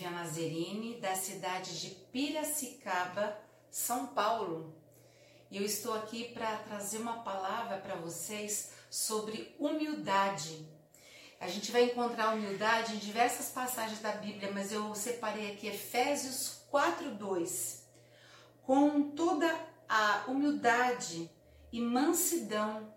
Aline, da cidade de Piracicaba, São Paulo. E eu estou aqui para trazer uma palavra para vocês sobre humildade. A gente vai encontrar humildade em diversas passagens da Bíblia, mas eu separei aqui Efésios 4:2. Com toda a humildade e mansidão,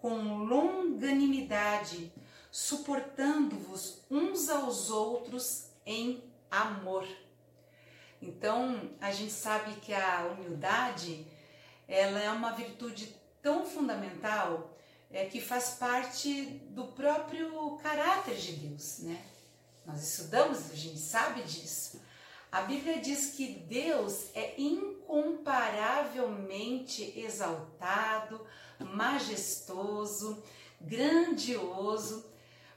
com longanimidade, suportando-vos uns aos outros em amor. Então, a gente sabe que a humildade, ela é uma virtude tão fundamental é, que faz parte do próprio caráter de Deus, né? Nós estudamos, a gente sabe disso. A Bíblia diz que Deus é incomparavelmente exaltado, majestoso, grandioso,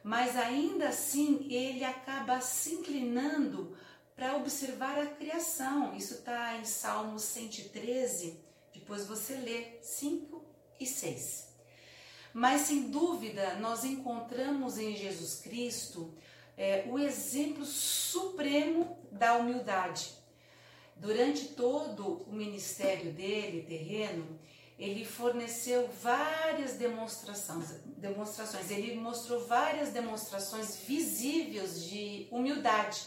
mas ainda assim ele acaba se inclinando para observar a criação. Isso está em Salmos 113, depois você lê 5 e 6. Mas sem dúvida nós encontramos em Jesus Cristo é, o exemplo supremo da humildade. Durante todo o ministério dele, terreno, ele forneceu várias demonstrações, demonstrações, ele mostrou várias demonstrações visíveis de humildade.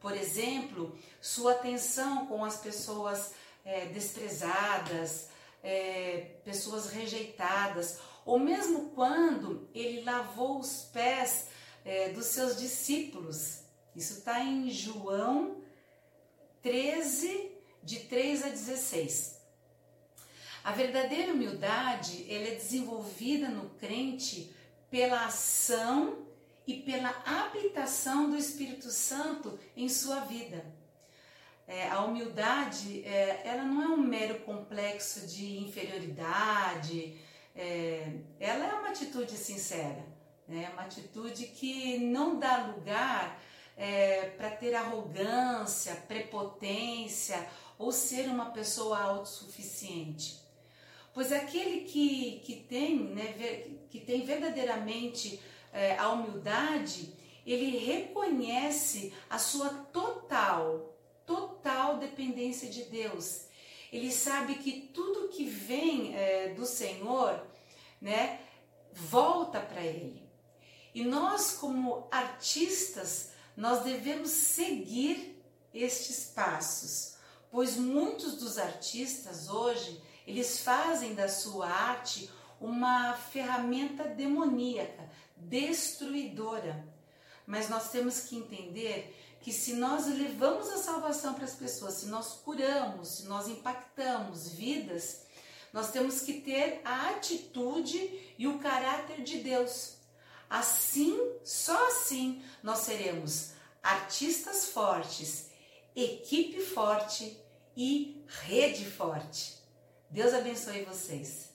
Por exemplo, sua atenção com as pessoas é, desprezadas, é, pessoas rejeitadas, ou mesmo quando ele lavou os pés é, dos seus discípulos. Isso está em João 13, de 3 a 16. A verdadeira humildade ela é desenvolvida no crente pela ação e pela habitação do Espírito Santo em sua vida. É, a humildade é, ela não é um mero complexo de inferioridade, é, ela é uma atitude sincera, né? uma atitude que não dá lugar é, para ter arrogância, prepotência ou ser uma pessoa autossuficiente. Pois aquele que, que, tem, né, que tem verdadeiramente é, a humildade, ele reconhece a sua total, total dependência de Deus. Ele sabe que tudo que vem é, do Senhor, né, volta para ele. E nós, como artistas, nós devemos seguir estes passos, pois muitos dos artistas hoje eles fazem da sua arte uma ferramenta demoníaca, destruidora. Mas nós temos que entender que se nós levamos a salvação para as pessoas, se nós curamos, se nós impactamos vidas, nós temos que ter a atitude e o caráter de Deus. Assim, só assim, nós seremos artistas fortes, equipe forte e rede forte. Deus abençoe vocês.